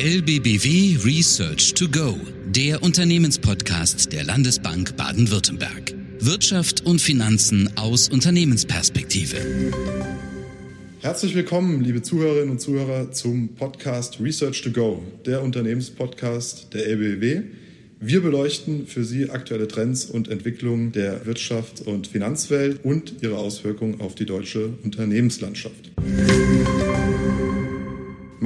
LBBW Research to Go, der Unternehmenspodcast der Landesbank Baden-Württemberg. Wirtschaft und Finanzen aus Unternehmensperspektive. Herzlich willkommen, liebe Zuhörerinnen und Zuhörer, zum Podcast Research to Go, der Unternehmenspodcast der LBBW. Wir beleuchten für Sie aktuelle Trends und Entwicklungen der Wirtschaft und Finanzwelt und ihre Auswirkungen auf die deutsche Unternehmenslandschaft.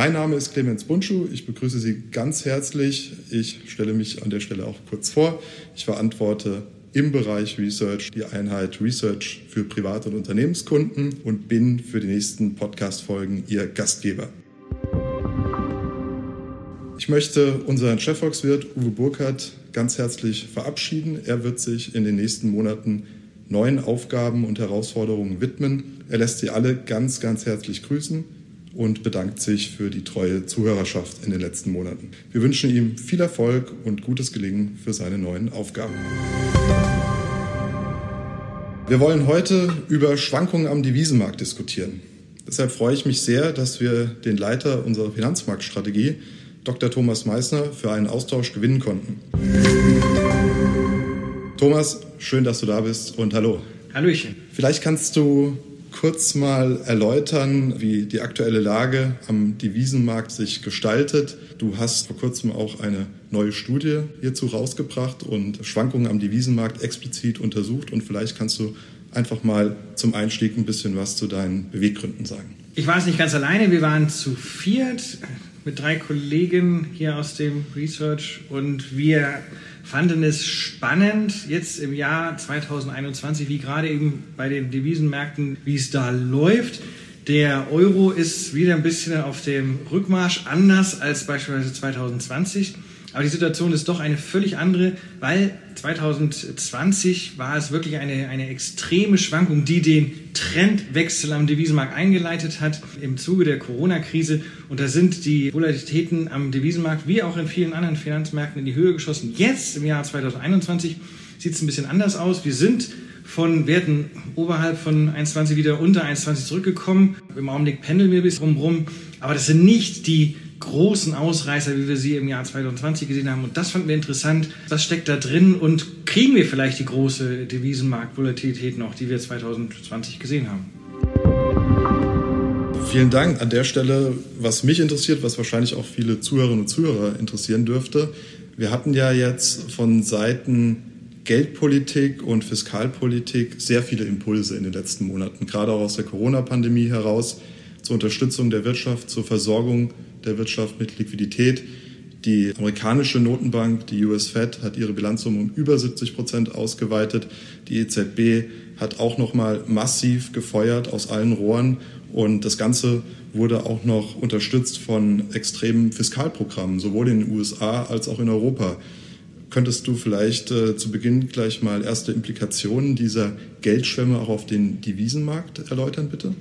Mein Name ist Clemens Bunschuh. Ich begrüße Sie ganz herzlich. Ich stelle mich an der Stelle auch kurz vor. Ich verantworte im Bereich Research die Einheit Research für Privat- und Unternehmenskunden und bin für die nächsten Podcast-Folgen Ihr Gastgeber. Ich möchte unseren Chefvolkswirt Uwe Burkhardt ganz herzlich verabschieden. Er wird sich in den nächsten Monaten neuen Aufgaben und Herausforderungen widmen. Er lässt Sie alle ganz, ganz herzlich grüßen und bedankt sich für die treue Zuhörerschaft in den letzten Monaten. Wir wünschen ihm viel Erfolg und gutes Gelingen für seine neuen Aufgaben. Wir wollen heute über Schwankungen am Devisenmarkt diskutieren. Deshalb freue ich mich sehr, dass wir den Leiter unserer Finanzmarktstrategie, Dr. Thomas Meissner, für einen Austausch gewinnen konnten. Thomas, schön, dass du da bist und hallo. Hallöchen. Vielleicht kannst du kurz mal erläutern, wie die aktuelle Lage am Devisenmarkt sich gestaltet. Du hast vor kurzem auch eine neue Studie hierzu rausgebracht und Schwankungen am Devisenmarkt explizit untersucht. Und vielleicht kannst du einfach mal zum Einstieg ein bisschen was zu deinen Beweggründen sagen. Ich war es nicht ganz alleine, wir waren zu viert mit drei Kollegen hier aus dem Research und wir fanden es spannend, jetzt im Jahr 2021, wie gerade eben bei den Devisenmärkten, wie es da läuft. Der Euro ist wieder ein bisschen auf dem Rückmarsch, anders als beispielsweise 2020. Aber die Situation ist doch eine völlig andere, weil 2020 war es wirklich eine, eine extreme Schwankung, die den Trendwechsel am Devisenmarkt eingeleitet hat im Zuge der Corona-Krise. Und da sind die Volatilitäten am Devisenmarkt wie auch in vielen anderen Finanzmärkten in die Höhe geschossen. Jetzt im Jahr 2021 sieht es ein bisschen anders aus. Wir sind von Werten oberhalb von 1,20 wieder unter 1,20 zurückgekommen. Im Augenblick pendeln wir bis rum. Aber das sind nicht die großen Ausreißer, wie wir sie im Jahr 2020 gesehen haben. Und das fanden wir interessant. Was steckt da drin und kriegen wir vielleicht die große Devisenmarktvolatilität noch, die wir 2020 gesehen haben? Vielen Dank. An der Stelle, was mich interessiert, was wahrscheinlich auch viele Zuhörerinnen und Zuhörer interessieren dürfte. Wir hatten ja jetzt von Seiten Geldpolitik und Fiskalpolitik sehr viele Impulse in den letzten Monaten, gerade auch aus der Corona-Pandemie heraus, zur Unterstützung der Wirtschaft, zur Versorgung der Wirtschaft mit Liquidität. Die amerikanische Notenbank, die US Fed, hat ihre Bilanzsumme um über 70 Prozent ausgeweitet. Die EZB hat auch noch mal massiv gefeuert aus allen Rohren und das Ganze wurde auch noch unterstützt von extremen Fiskalprogrammen, sowohl in den USA als auch in Europa. Könntest du vielleicht äh, zu Beginn gleich mal erste Implikationen dieser Geldschwemme auch auf den Devisenmarkt erläutern, bitte?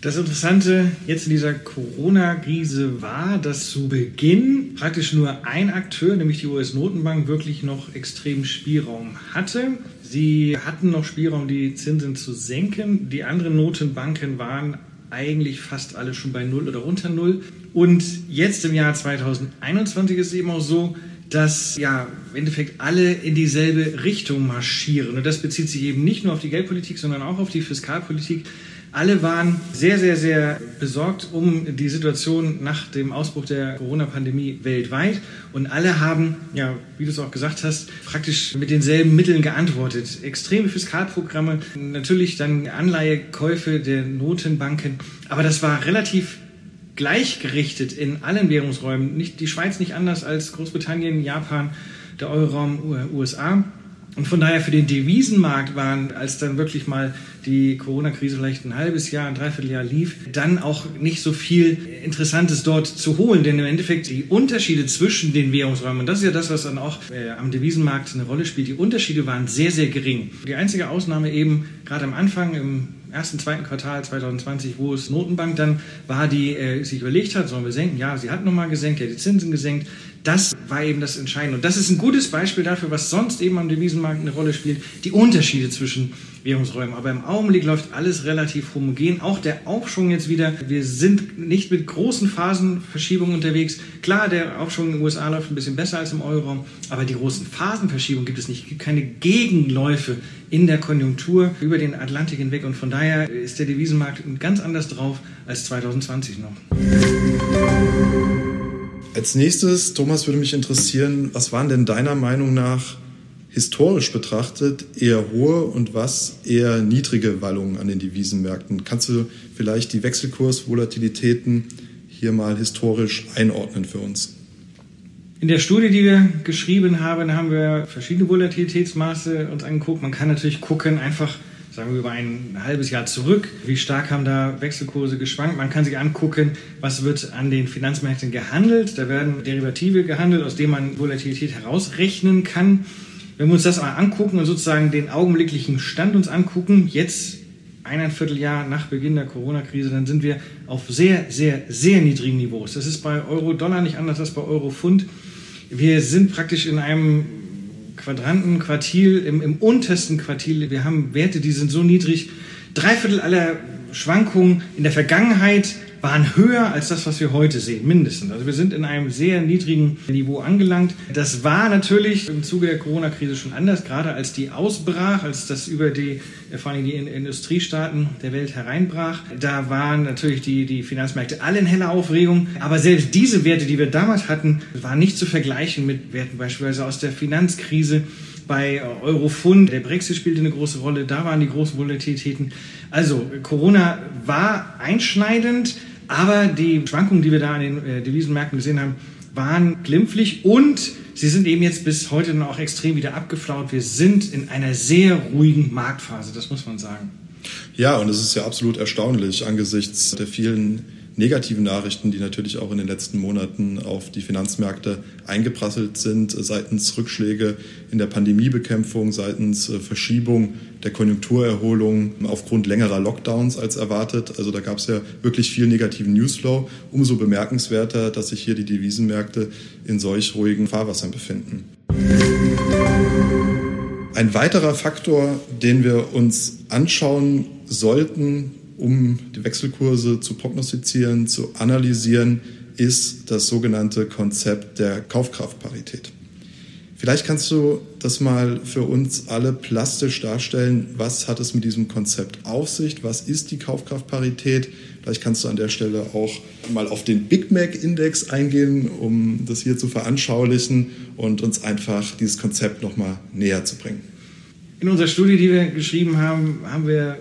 Das Interessante jetzt in dieser Corona-Krise war, dass zu Beginn praktisch nur ein Akteur, nämlich die US-Notenbank, wirklich noch extrem Spielraum hatte. Sie hatten noch Spielraum, die Zinsen zu senken. Die anderen Notenbanken waren eigentlich fast alle schon bei Null oder unter Null. Und jetzt im Jahr 2021 ist es eben auch so, dass ja im Endeffekt alle in dieselbe Richtung marschieren. Und das bezieht sich eben nicht nur auf die Geldpolitik, sondern auch auf die Fiskalpolitik. Alle waren sehr, sehr, sehr besorgt um die Situation nach dem Ausbruch der Corona-Pandemie weltweit. Und alle haben, ja, wie du es auch gesagt hast, praktisch mit denselben Mitteln geantwortet. Extreme Fiskalprogramme, natürlich dann Anleihekäufe der Notenbanken. Aber das war relativ gleichgerichtet in allen Währungsräumen. Nicht, die Schweiz nicht anders als Großbritannien, Japan, der Euroraum, USA. Und von daher für den Devisenmarkt waren, als dann wirklich mal die Corona-Krise vielleicht ein halbes Jahr, ein Dreivierteljahr lief, dann auch nicht so viel Interessantes dort zu holen. Denn im Endeffekt die Unterschiede zwischen den Währungsräumen, und das ist ja das, was dann auch äh, am Devisenmarkt eine Rolle spielt, die Unterschiede waren sehr, sehr gering. Die einzige Ausnahme eben gerade am Anfang, im ersten, zweiten Quartal 2020, wo es Notenbank dann war, die äh, sich überlegt hat, sollen wir senken? Ja, sie hat nochmal gesenkt, ja, die Zinsen gesenkt. Das war eben das Entscheidende. Und das ist ein gutes Beispiel dafür, was sonst eben am Devisenmarkt eine Rolle spielt, die Unterschiede zwischen Währungsräumen. Aber im Augenblick läuft alles relativ homogen. Auch der Aufschwung jetzt wieder. Wir sind nicht mit großen Phasenverschiebungen unterwegs. Klar, der Aufschwung in den USA läuft ein bisschen besser als im Euroraum, aber die großen Phasenverschiebungen gibt es nicht. Es gibt keine Gegenläufe in der Konjunktur über den Atlantik hinweg. Und von daher ist der Devisenmarkt ganz anders drauf als 2020 noch. Als nächstes, Thomas, würde mich interessieren, was waren denn deiner Meinung nach historisch betrachtet eher hohe und was eher niedrige Wallungen an den Devisenmärkten? Kannst du vielleicht die Wechselkursvolatilitäten hier mal historisch einordnen für uns? In der Studie, die wir geschrieben haben, haben wir verschiedene Volatilitätsmaße uns angeguckt. Man kann natürlich gucken, einfach sagen wir über ein halbes Jahr zurück, wie stark haben da Wechselkurse geschwankt. Man kann sich angucken, was wird an den Finanzmärkten gehandelt. Da werden Derivative gehandelt, aus denen man Volatilität herausrechnen kann. Wenn wir uns das mal angucken und sozusagen den augenblicklichen Stand uns angucken, jetzt eineinviertel Jahr nach Beginn der Corona-Krise, dann sind wir auf sehr, sehr, sehr niedrigen Niveaus. Das ist bei Euro-Dollar nicht anders als bei Euro-Pfund. Wir sind praktisch in einem Quadranten, Quartil, im, im untersten Quartil. Wir haben Werte, die sind so niedrig. Drei Viertel aller Schwankungen in der Vergangenheit waren höher als das, was wir heute sehen, mindestens. Also wir sind in einem sehr niedrigen Niveau angelangt. Das war natürlich im Zuge der Corona-Krise schon anders, gerade als die ausbrach, als das über die, vor allem die Industriestaaten der Welt hereinbrach. Da waren natürlich die, die Finanzmärkte alle in heller Aufregung. Aber selbst diese Werte, die wir damals hatten, waren nicht zu vergleichen mit Werten beispielsweise aus der Finanzkrise bei Eurofund. Der Brexit spielte eine große Rolle. Da waren die großen Volatilitäten. Also Corona war einschneidend. Aber die Schwankungen, die wir da an den äh, Devisenmärkten gesehen haben, waren glimpflich und sie sind eben jetzt bis heute dann auch extrem wieder abgeflaut. Wir sind in einer sehr ruhigen Marktphase, das muss man sagen. Ja, und es ist ja absolut erstaunlich angesichts der vielen negativen Nachrichten, die natürlich auch in den letzten Monaten auf die Finanzmärkte eingeprasselt sind, seitens Rückschläge in der Pandemiebekämpfung, seitens äh, Verschiebung der Konjunkturerholung aufgrund längerer Lockdowns als erwartet. Also da gab es ja wirklich viel negativen Newsflow. Umso bemerkenswerter, dass sich hier die Devisenmärkte in solch ruhigen Fahrwassern befinden. Ein weiterer Faktor, den wir uns anschauen sollten, um die Wechselkurse zu prognostizieren, zu analysieren, ist das sogenannte Konzept der Kaufkraftparität. Vielleicht kannst du das mal für uns alle plastisch darstellen. Was hat es mit diesem Konzept auf sich? Was ist die Kaufkraftparität? Vielleicht kannst du an der Stelle auch mal auf den Big Mac Index eingehen, um das hier zu veranschaulichen und uns einfach dieses Konzept nochmal näher zu bringen. In unserer Studie, die wir geschrieben haben, haben wir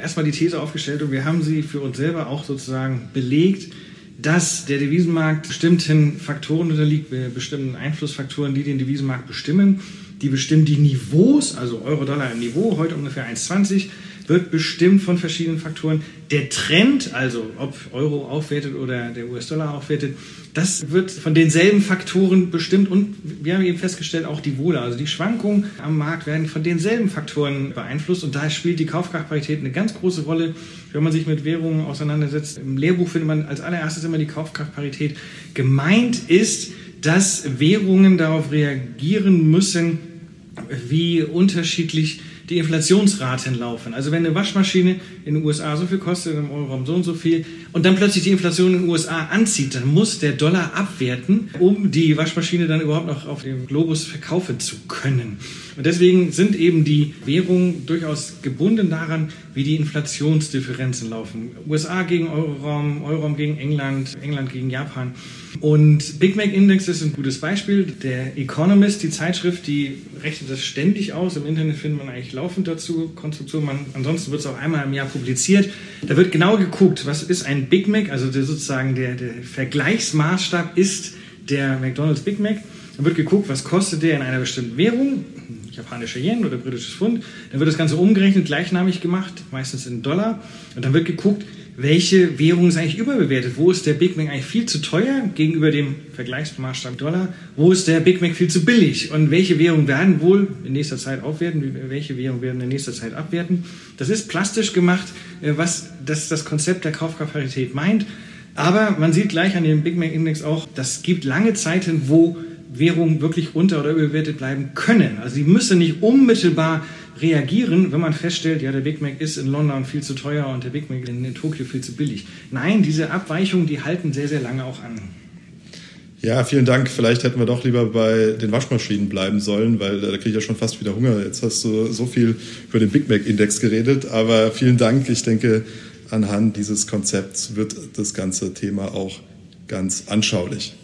erstmal die These aufgestellt und wir haben sie für uns selber auch sozusagen belegt, dass der Devisenmarkt bestimmten Faktoren unterliegt, bestimmten Einflussfaktoren, die den Devisenmarkt bestimmen. Die bestimmen die Niveaus, also Euro-Dollar im Niveau, heute ungefähr 1,20 wird bestimmt von verschiedenen Faktoren. Der Trend, also ob Euro aufwertet oder der US-Dollar aufwertet, das wird von denselben Faktoren bestimmt und wir haben eben festgestellt, auch die Wohle, also die Schwankungen am Markt werden von denselben Faktoren beeinflusst und da spielt die Kaufkraftparität eine ganz große Rolle. Wenn man sich mit Währungen auseinandersetzt, im Lehrbuch findet man als allererstes immer die Kaufkraftparität. Gemeint ist, dass Währungen darauf reagieren müssen, wie unterschiedlich die Inflationsraten laufen. Also wenn eine Waschmaschine in den USA so viel kostet, im Euroraum so und so viel, und dann plötzlich die Inflation in den USA anzieht, dann muss der Dollar abwerten, um die Waschmaschine dann überhaupt noch auf dem Globus verkaufen zu können. Und deswegen sind eben die Währungen durchaus gebunden daran, wie die Inflationsdifferenzen laufen. USA gegen Euroraum, Euroraum gegen England, England gegen Japan. Und Big Mac Index ist ein gutes Beispiel. Der Economist, die Zeitschrift, die rechnet das ständig aus. Im Internet findet man eigentlich laufend dazu Konstruktionen. Man, ansonsten wird es auch einmal im Jahr publiziert. Da wird genau geguckt, was ist ein Big Mac, also der, sozusagen der, der Vergleichsmaßstab ist der McDonald's Big Mac. Dann wird geguckt, was kostet der in einer bestimmten Währung, japanische Yen oder britisches Pfund. Dann wird das Ganze umgerechnet, gleichnamig gemacht, meistens in Dollar. Und dann wird geguckt, welche Währung ist eigentlich überbewertet? Wo ist der Big Mac eigentlich viel zu teuer gegenüber dem Vergleichsmaßstab Dollar? Wo ist der Big Mac viel zu billig? Und welche Währungen werden wohl in nächster Zeit aufwerten? Welche Währungen werden in nächster Zeit abwerten? Das ist plastisch gemacht, äh, was das, das Konzept der Kaufkraftparität meint. Aber man sieht gleich an dem Big Mac Index auch, das gibt lange Zeiten, wo Währung wirklich unter- oder überbewertet bleiben können. Also sie müssen nicht unmittelbar reagieren, wenn man feststellt, ja, der Big Mac ist in London viel zu teuer und der Big Mac in, in Tokio viel zu billig. Nein, diese Abweichungen, die halten sehr, sehr lange auch an. Ja, vielen Dank. Vielleicht hätten wir doch lieber bei den Waschmaschinen bleiben sollen, weil da kriege ich ja schon fast wieder Hunger. Jetzt hast du so viel über den Big Mac Index geredet, aber vielen Dank. Ich denke, anhand dieses Konzepts wird das ganze Thema auch ganz anschaulich.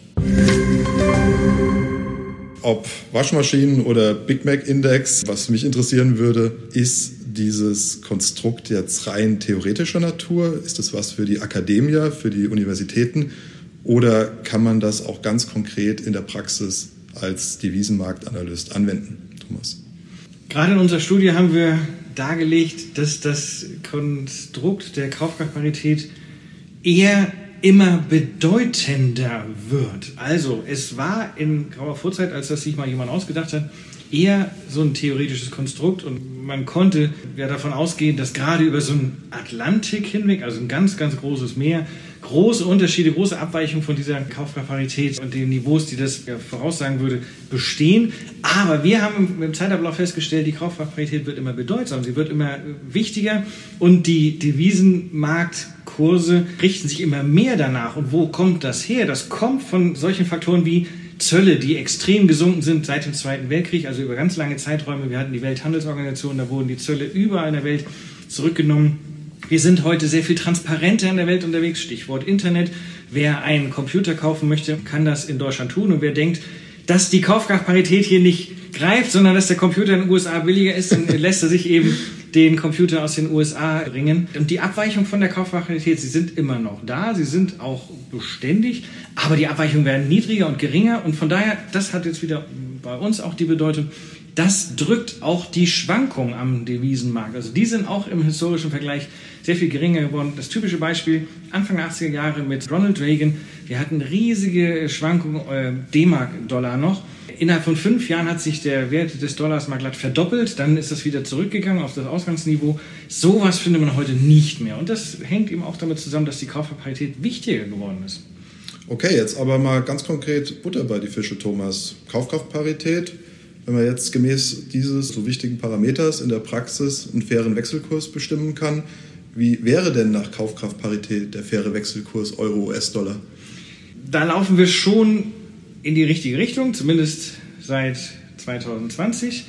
Ob Waschmaschinen oder Big Mac Index, was mich interessieren würde, ist dieses Konstrukt jetzt rein theoretischer Natur? Ist es was für die Akademie, für die Universitäten? Oder kann man das auch ganz konkret in der Praxis als Devisenmarktanalyst anwenden, Thomas? Gerade in unserer Studie haben wir dargelegt, dass das Konstrukt der Kaufkraftparität eher immer bedeutender wird. Also es war in grauer Vorzeit, als das sich mal jemand ausgedacht hat, eher so ein theoretisches Konstrukt und man konnte ja davon ausgehen, dass gerade über so einen Atlantik hinweg, also ein ganz, ganz großes Meer, große Unterschiede, große Abweichungen von dieser Kaufkraftparität und den Niveaus, die das voraussagen würde, bestehen. Aber wir haben im Zeitablauf festgestellt, die Kaufkraftparität wird immer bedeutsamer, sie wird immer wichtiger und die Devisenmarktkurse richten sich immer mehr danach. Und wo kommt das her? Das kommt von solchen Faktoren wie Zölle, die extrem gesunken sind seit dem Zweiten Weltkrieg, also über ganz lange Zeiträume. Wir hatten die Welthandelsorganisation, da wurden die Zölle überall in der Welt zurückgenommen. Wir sind heute sehr viel transparenter in der Welt unterwegs. Stichwort Internet. Wer einen Computer kaufen möchte, kann das in Deutschland tun. Und wer denkt, dass die Kaufkraftparität hier nicht greift, sondern dass der Computer in den USA billiger ist, dann lässt er sich eben den Computer aus den USA bringen. Und die Abweichung von der Kaufkraftparität, sie sind immer noch da, sie sind auch beständig, aber die Abweichungen werden niedriger und geringer. Und von daher, das hat jetzt wieder bei uns auch die Bedeutung, das drückt auch die Schwankung am Devisenmarkt. Also die sind auch im historischen Vergleich sehr viel geringer geworden. Das typische Beispiel Anfang der 80er Jahre mit Ronald Reagan. Wir hatten riesige Schwankungen äh, D-Mark-Dollar noch. Innerhalb von fünf Jahren hat sich der Wert des Dollars mal glatt verdoppelt. Dann ist das wieder zurückgegangen auf das Ausgangsniveau. Sowas findet man heute nicht mehr. Und das hängt eben auch damit zusammen, dass die Kaufparität wichtiger geworden ist. Okay, jetzt aber mal ganz konkret Butter bei die Fische, Thomas. Kaufkraftparität wenn man jetzt gemäß dieses so wichtigen Parameters in der Praxis einen fairen Wechselkurs bestimmen kann, wie wäre denn nach Kaufkraftparität der faire Wechselkurs Euro-US-Dollar? Da laufen wir schon in die richtige Richtung, zumindest seit 2020.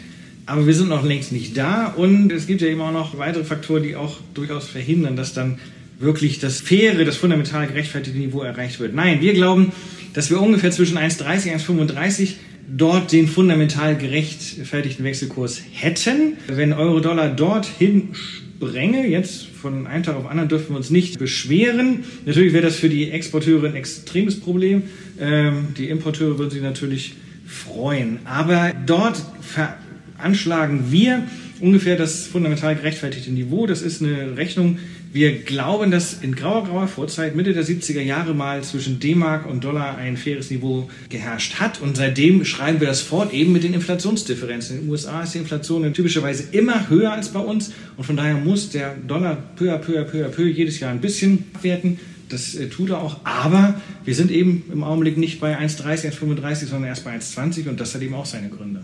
Aber wir sind noch längst nicht da und es gibt ja eben auch noch weitere Faktoren, die auch durchaus verhindern, dass dann wirklich das faire, das fundamental gerechtfertigte Niveau erreicht wird. Nein, wir glauben, dass wir ungefähr zwischen 1,30 und 1,35 dort den fundamental gerechtfertigten Wechselkurs hätten. Wenn Euro-Dollar dorthin sprenge, jetzt von einem Tag auf den anderen dürfen wir uns nicht beschweren. Natürlich wäre das für die Exporteure ein extremes Problem. Ähm, die Importeure würden sich natürlich freuen. Aber dort veranschlagen wir ungefähr das fundamental gerechtfertigte Niveau. Das ist eine Rechnung, wir glauben, dass in grauer, grauer Vorzeit, Mitte der 70er Jahre mal zwischen D-Mark und Dollar ein faires Niveau geherrscht hat. Und seitdem schreiben wir das fort, eben mit den Inflationsdifferenzen. In den USA ist die Inflation typischerweise immer höher als bei uns. Und von daher muss der Dollar peu à peu à peu à peu jedes Jahr ein bisschen abwerten. Das äh, tut er auch. Aber wir sind eben im Augenblick nicht bei 1,30, 1,35, sondern erst bei 1,20. Und das hat eben auch seine Gründe.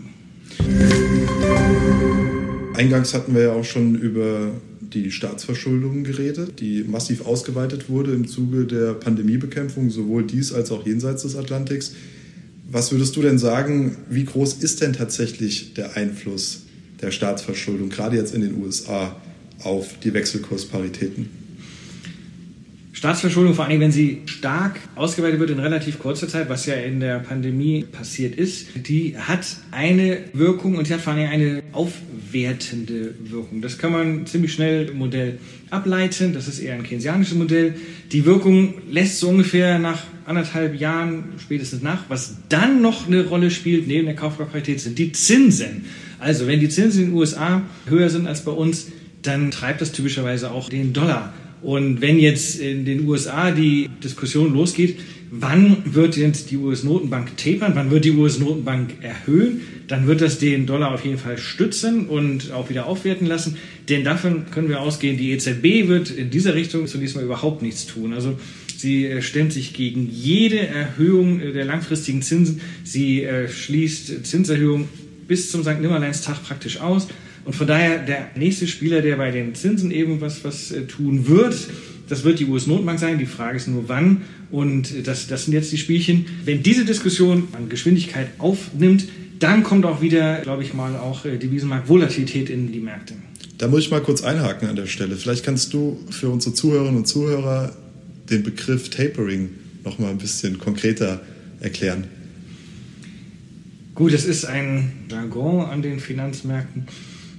Eingangs hatten wir ja auch schon über die Staatsverschuldung geredet, die massiv ausgeweitet wurde im Zuge der Pandemiebekämpfung, sowohl dies als auch jenseits des Atlantiks. Was würdest du denn sagen, wie groß ist denn tatsächlich der Einfluss der Staatsverschuldung, gerade jetzt in den USA, auf die Wechselkursparitäten? Staatsverschuldung, vor allem wenn sie stark ausgeweitet wird in relativ kurzer Zeit, was ja in der Pandemie passiert ist, die hat eine Wirkung und sie hat vor allem eine aufwertende Wirkung. Das kann man ziemlich schnell im Modell ableiten. Das ist eher ein keynesianisches Modell. Die Wirkung lässt so ungefähr nach anderthalb Jahren spätestens nach. Was dann noch eine Rolle spielt neben der Kaufkraftparität sind die Zinsen. Also wenn die Zinsen in den USA höher sind als bei uns, dann treibt das typischerweise auch den Dollar und wenn jetzt in den USA die Diskussion losgeht, wann wird jetzt die US-Notenbank tapern, wann wird die US-Notenbank erhöhen, dann wird das den Dollar auf jeden Fall stützen und auch wieder aufwerten lassen. Denn davon können wir ausgehen, die EZB wird in dieser Richtung zunächst mal überhaupt nichts tun. Also Sie äh, stemmt sich gegen jede Erhöhung äh, der langfristigen Zinsen. Sie äh, schließt Zinserhöhungen bis zum St. Nimmerleinstag praktisch aus. Und von daher der nächste Spieler, der bei den Zinsen eben was, was tun wird, das wird die US-Notenbank sein. Die Frage ist nur, wann. Und das, das sind jetzt die Spielchen. Wenn diese Diskussion an Geschwindigkeit aufnimmt, dann kommt auch wieder, glaube ich mal, auch Devisenmarkt-Volatilität in die Märkte. Da muss ich mal kurz einhaken an der Stelle. Vielleicht kannst du für unsere Zuhörerinnen und Zuhörer den Begriff Tapering noch mal ein bisschen konkreter erklären. Gut, es ist ein Jargon an den Finanzmärkten.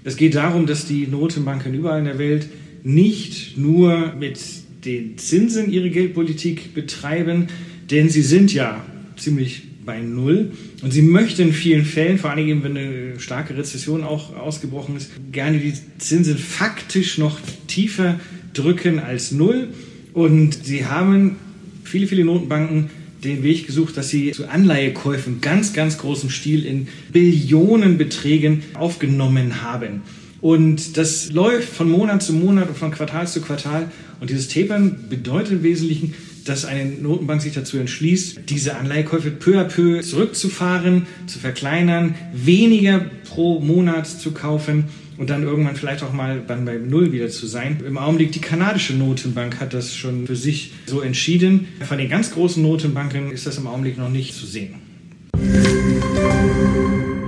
Es geht darum, dass die Notenbanken überall in der Welt nicht nur mit den Zinsen ihre Geldpolitik betreiben, denn sie sind ja ziemlich bei Null. Und sie möchten in vielen Fällen, vor allem wenn eine starke Rezession auch ausgebrochen ist, gerne die Zinsen faktisch noch tiefer drücken als Null. Und sie haben viele, viele Notenbanken den Weg gesucht, dass sie zu Anleihekäufen ganz, ganz großem Stil in Billionenbeträgen aufgenommen haben. Und das läuft von Monat zu Monat und von Quartal zu Quartal. Und dieses Tapern bedeutet im Wesentlichen, dass eine Notenbank sich dazu entschließt, diese Anleihekäufe peu à peu zurückzufahren, zu verkleinern, weniger pro Monat zu kaufen und dann irgendwann vielleicht auch mal dann bei Null wieder zu sein. Im Augenblick die kanadische Notenbank hat das schon für sich so entschieden. Von den ganz großen Notenbanken ist das im Augenblick noch nicht zu sehen.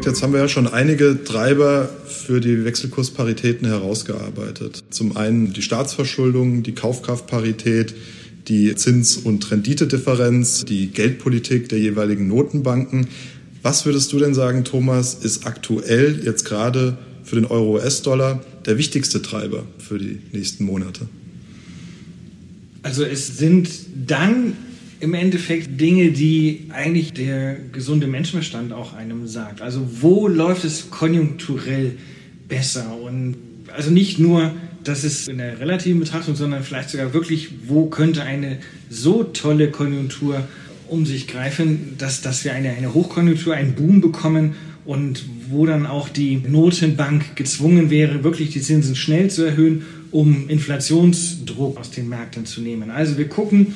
Jetzt haben wir ja schon einige Treiber für die Wechselkursparitäten herausgearbeitet. Zum einen die Staatsverschuldung, die Kaufkraftparität, die Zins- und Renditedifferenz, die Geldpolitik der jeweiligen Notenbanken. Was würdest du denn sagen, Thomas, ist aktuell jetzt gerade für den Euro-US-Dollar der wichtigste Treiber für die nächsten Monate? Also es sind dann im Endeffekt Dinge, die eigentlich der gesunde Menschenverstand auch einem sagt. Also wo läuft es konjunkturell besser? Und also nicht nur das ist in der relativen Betrachtung, sondern vielleicht sogar wirklich, wo könnte eine so tolle Konjunktur um sich greifen, dass, dass wir eine, eine Hochkonjunktur, einen Boom bekommen und wo dann auch die Notenbank gezwungen wäre, wirklich die Zinsen schnell zu erhöhen, um Inflationsdruck aus den Märkten zu nehmen. Also wir gucken,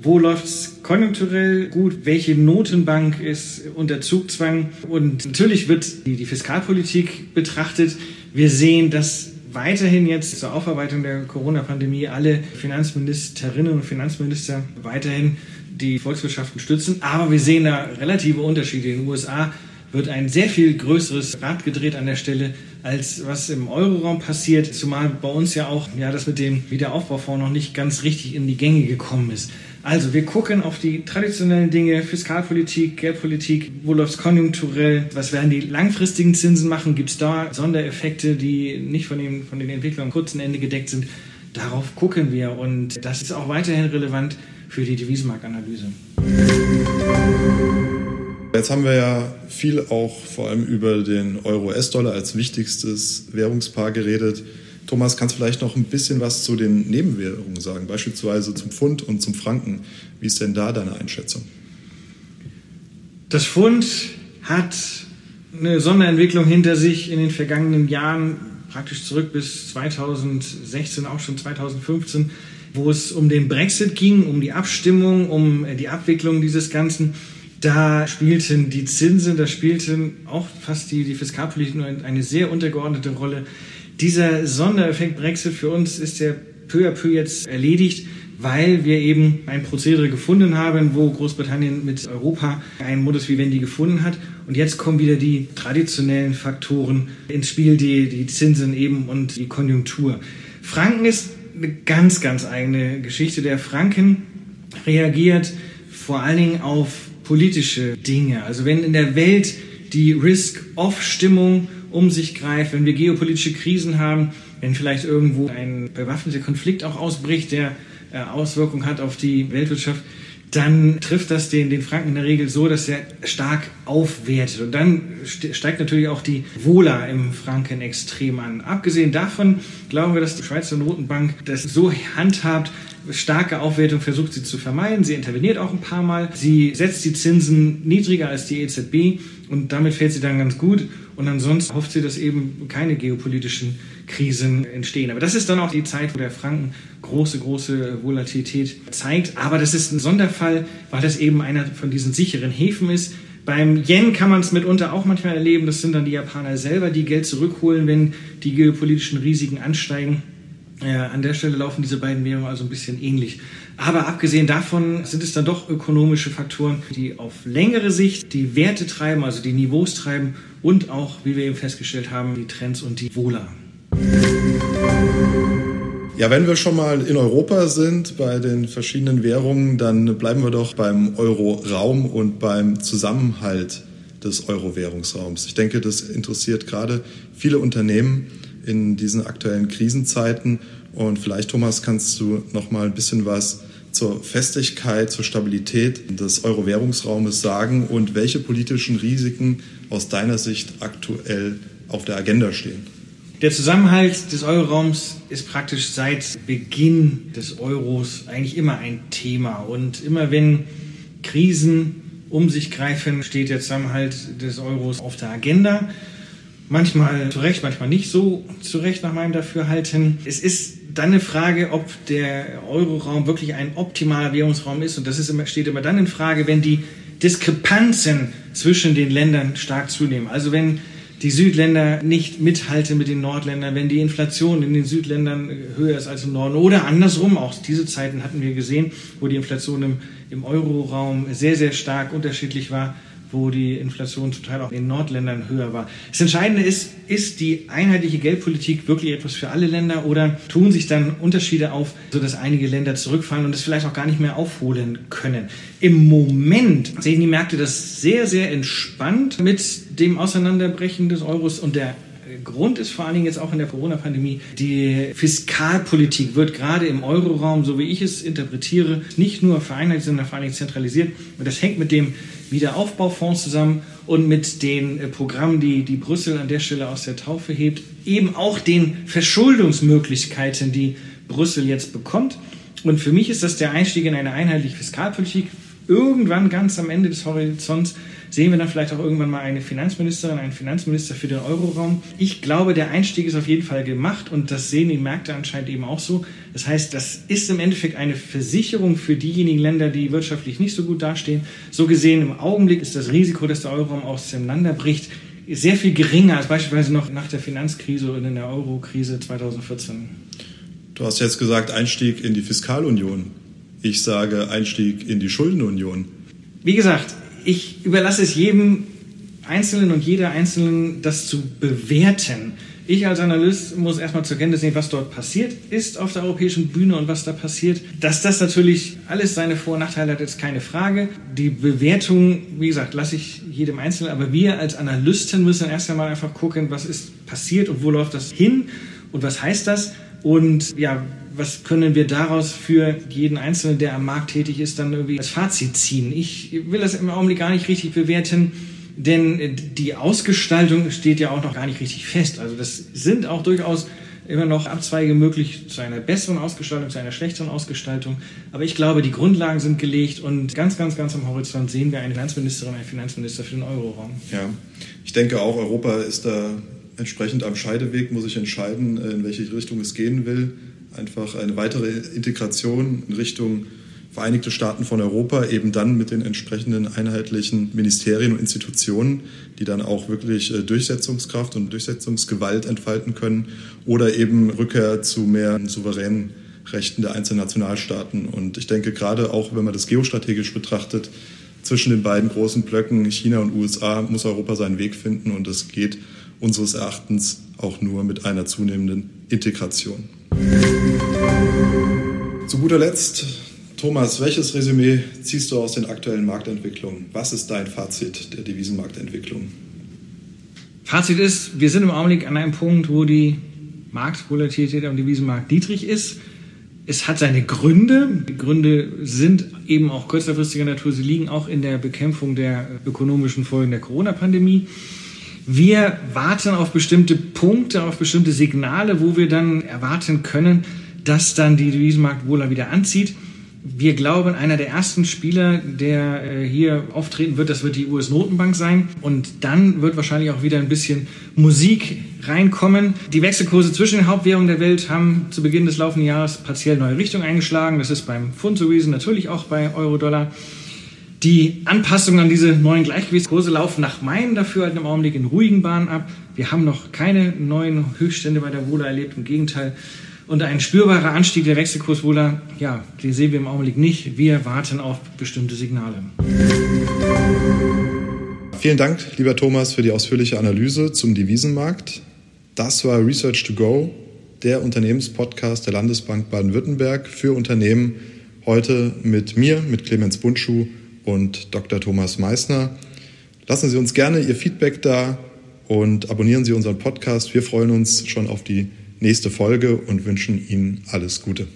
wo läuft es konjunkturell gut, welche Notenbank ist unter Zugzwang und natürlich wird die, die Fiskalpolitik betrachtet. Wir sehen, dass weiterhin jetzt zur Aufarbeitung der Corona-Pandemie alle Finanzministerinnen und Finanzminister weiterhin die Volkswirtschaften stützen. Aber wir sehen da relative Unterschiede. In den USA wird ein sehr viel größeres Rad gedreht an der Stelle, als was im Euroraum passiert. Zumal bei uns ja auch ja, das mit dem Wiederaufbaufonds noch nicht ganz richtig in die Gänge gekommen ist. Also wir gucken auf die traditionellen Dinge, Fiskalpolitik, Geldpolitik, wo läuft es konjunkturell, was werden die langfristigen Zinsen machen, gibt es da Sondereffekte, die nicht von den, von den Entwicklungen am kurzen Ende gedeckt sind. Darauf gucken wir und das ist auch weiterhin relevant für die Devisenmarktanalyse. Jetzt haben wir ja viel auch vor allem über den Euro-US-Dollar als wichtigstes Währungspaar geredet. Thomas, kannst du vielleicht noch ein bisschen was zu den Nebenwährungen sagen, beispielsweise zum Pfund und zum Franken? Wie ist denn da deine Einschätzung? Das Pfund hat eine Sonderentwicklung hinter sich in den vergangenen Jahren, praktisch zurück bis 2016, auch schon 2015, wo es um den Brexit ging, um die Abstimmung, um die Abwicklung dieses Ganzen. Da spielten die Zinsen, da spielten auch fast die, die Fiskalpolitik nur eine sehr untergeordnete Rolle. Dieser Sondereffekt Brexit für uns ist ja peu à peu jetzt erledigt, weil wir eben ein Prozedere gefunden haben, wo Großbritannien mit Europa einen Modus vivendi gefunden hat. Und jetzt kommen wieder die traditionellen Faktoren ins Spiel, die, die Zinsen eben und die Konjunktur. Franken ist eine ganz, ganz eigene Geschichte. Der Franken reagiert vor allen Dingen auf politische Dinge. Also wenn in der Welt die Risk-Off-Stimmung um sich greift, wenn wir geopolitische Krisen haben, wenn vielleicht irgendwo ein bewaffneter Konflikt auch ausbricht, der äh, Auswirkungen hat auf die Weltwirtschaft, dann trifft das den, den Franken in der Regel so, dass er stark aufwertet. Und dann steigt natürlich auch die Wohler im Franken extrem an. Abgesehen davon glauben wir, dass die Schweizer Notenbank das so handhabt, starke Aufwertung versucht sie zu vermeiden. Sie interveniert auch ein paar Mal. Sie setzt die Zinsen niedriger als die EZB und damit fällt sie dann ganz gut. Und ansonsten hofft sie, dass eben keine geopolitischen Krisen entstehen. Aber das ist dann auch die Zeit, wo der Franken große, große Volatilität zeigt. Aber das ist ein Sonderfall, weil das eben einer von diesen sicheren Häfen ist. Beim Yen kann man es mitunter auch manchmal erleben. Das sind dann die Japaner selber, die Geld zurückholen, wenn die geopolitischen Risiken ansteigen. Äh, an der Stelle laufen diese beiden Währungen also ein bisschen ähnlich. Aber abgesehen davon sind es dann doch ökonomische Faktoren, die auf längere Sicht die Werte treiben, also die Niveaus treiben und auch, wie wir eben festgestellt haben, die Trends und die Wohler. Ja, wenn wir schon mal in Europa sind bei den verschiedenen Währungen, dann bleiben wir doch beim Euro-Raum und beim Zusammenhalt des Euro-Währungsraums. Ich denke, das interessiert gerade viele Unternehmen in diesen aktuellen Krisenzeiten. Und vielleicht, Thomas, kannst du noch mal ein bisschen was zur Festigkeit, zur Stabilität des Euro-Währungsraumes sagen und welche politischen Risiken aus deiner Sicht aktuell auf der Agenda stehen? Der Zusammenhalt des Euroraums ist praktisch seit Beginn des Euros eigentlich immer ein Thema. Und immer wenn Krisen um sich greifen, steht der Zusammenhalt des Euros auf der Agenda. Manchmal zu Recht, manchmal nicht so zu Recht nach meinem Dafürhalten. Es ist dann eine Frage, ob der Euroraum wirklich ein optimaler Währungsraum ist. Und das ist immer, steht immer dann in Frage, wenn die Diskrepanzen zwischen den Ländern stark zunehmen. Also wenn die Südländer nicht mithalten mit den Nordländern, wenn die Inflation in den Südländern höher ist als im Norden oder andersrum. Auch diese Zeiten hatten wir gesehen, wo die Inflation im, im Euroraum sehr, sehr stark unterschiedlich war wo die Inflation zum Teil auch in Nordländern höher war. Das Entscheidende ist, ist die einheitliche Geldpolitik wirklich etwas für alle Länder oder tun sich dann Unterschiede auf, sodass einige Länder zurückfallen und es vielleicht auch gar nicht mehr aufholen können? Im Moment sehen die Märkte das sehr, sehr entspannt mit dem Auseinanderbrechen des Euros und der Grund ist vor allen Dingen jetzt auch in der Corona-Pandemie, die Fiskalpolitik wird gerade im Euroraum, so wie ich es interpretiere, nicht nur vereinheitlicht, sondern vor allen Dingen zentralisiert. Und das hängt mit dem Wiederaufbaufonds zusammen und mit den äh, Programmen, die, die Brüssel an der Stelle aus der Taufe hebt, eben auch den Verschuldungsmöglichkeiten, die Brüssel jetzt bekommt. Und für mich ist das der Einstieg in eine einheitliche Fiskalpolitik. Irgendwann ganz am Ende des Horizonts sehen wir dann vielleicht auch irgendwann mal eine Finanzministerin, einen Finanzminister für den Euroraum. Ich glaube, der Einstieg ist auf jeden Fall gemacht und das sehen die Märkte anscheinend eben auch so. Das heißt, das ist im Endeffekt eine Versicherung für diejenigen Länder, die wirtschaftlich nicht so gut dastehen. So gesehen im Augenblick ist das Risiko, dass der Euroraum auseinanderbricht, sehr viel geringer als beispielsweise noch nach der Finanzkrise und in der Eurokrise 2014. Du hast jetzt gesagt Einstieg in die Fiskalunion. Ich sage Einstieg in die Schuldenunion. Wie gesagt, ich überlasse es jedem Einzelnen und jeder Einzelnen, das zu bewerten. Ich als Analyst muss erstmal zur Kenntnis nehmen, was dort passiert ist auf der europäischen Bühne und was da passiert. Dass das natürlich alles seine Vor- und Nachteile hat, ist keine Frage. Die Bewertung, wie gesagt, lasse ich jedem Einzelnen. Aber wir als Analysten müssen erst einmal einfach gucken, was ist passiert und wo läuft das hin und was heißt das. Und ja, was können wir daraus für jeden Einzelnen, der am Markt tätig ist, dann irgendwie als Fazit ziehen? Ich will das im Augenblick gar nicht richtig bewerten, denn die Ausgestaltung steht ja auch noch gar nicht richtig fest. Also das sind auch durchaus immer noch Abzweige möglich zu einer besseren Ausgestaltung, zu einer schlechteren Ausgestaltung. Aber ich glaube, die Grundlagen sind gelegt und ganz, ganz, ganz am Horizont sehen wir eine Finanzministerin, einen Finanzminister für den Euroraum. Ja, ich denke auch, Europa ist da entsprechend am Scheideweg, muss sich entscheiden, in welche Richtung es gehen will einfach eine weitere Integration in Richtung Vereinigte Staaten von Europa, eben dann mit den entsprechenden einheitlichen Ministerien und Institutionen, die dann auch wirklich äh, Durchsetzungskraft und Durchsetzungsgewalt entfalten können, oder eben Rückkehr zu mehr souveränen Rechten der einzelnen Nationalstaaten. Und ich denke gerade auch, wenn man das geostrategisch betrachtet, zwischen den beiden großen Blöcken China und USA muss Europa seinen Weg finden und das geht unseres Erachtens auch nur mit einer zunehmenden Integration. Zu guter Letzt, Thomas, welches Resümee ziehst du aus den aktuellen Marktentwicklungen? Was ist dein Fazit der Devisenmarktentwicklung? Fazit ist, wir sind im Augenblick an einem Punkt, wo die Marktvolatilität am Devisenmarkt niedrig ist. Es hat seine Gründe. Die Gründe sind eben auch kürzerfristiger Natur. Sie liegen auch in der Bekämpfung der ökonomischen Folgen der Corona-Pandemie. Wir warten auf bestimmte Punkte, auf bestimmte Signale, wo wir dann erwarten können, dass dann die Devisenmarkt wohl wieder anzieht. Wir glauben, einer der ersten Spieler, der äh, hier auftreten wird, das wird die US-Notenbank sein. Und dann wird wahrscheinlich auch wieder ein bisschen Musik reinkommen. Die Wechselkurse zwischen den Hauptwährungen der Welt haben zu Beginn des laufenden Jahres partiell neue Richtung eingeschlagen. Das ist beim Pfund so gewesen, natürlich auch bei Euro-Dollar. Die Anpassungen an diese neuen Gleichgewichtskurse laufen nach meinem Dafürhalten im Augenblick in ruhigen Bahnen ab. Wir haben noch keine neuen Höchststände bei der Wohler erlebt. Im Gegenteil, und ein spürbarer Anstieg der Wechselkurswohler, ja, den sehen wir im Augenblick nicht. Wir warten auf bestimmte Signale. Vielen Dank, lieber Thomas, für die ausführliche Analyse zum Devisenmarkt. Das war Research to Go, der Unternehmenspodcast der Landesbank Baden-Württemberg für Unternehmen. Heute mit mir, mit Clemens Bundschuh und Dr. Thomas Meissner. Lassen Sie uns gerne Ihr Feedback da und abonnieren Sie unseren Podcast. Wir freuen uns schon auf die nächste Folge und wünschen Ihnen alles Gute.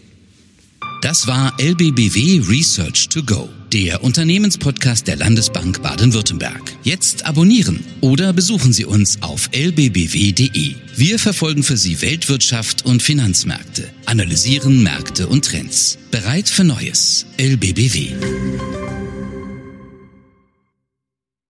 Das war LBBW Research to Go, der Unternehmenspodcast der Landesbank Baden-Württemberg. Jetzt abonnieren oder besuchen Sie uns auf lbbw.de. Wir verfolgen für Sie Weltwirtschaft und Finanzmärkte, analysieren Märkte und Trends. Bereit für Neues. LBBW.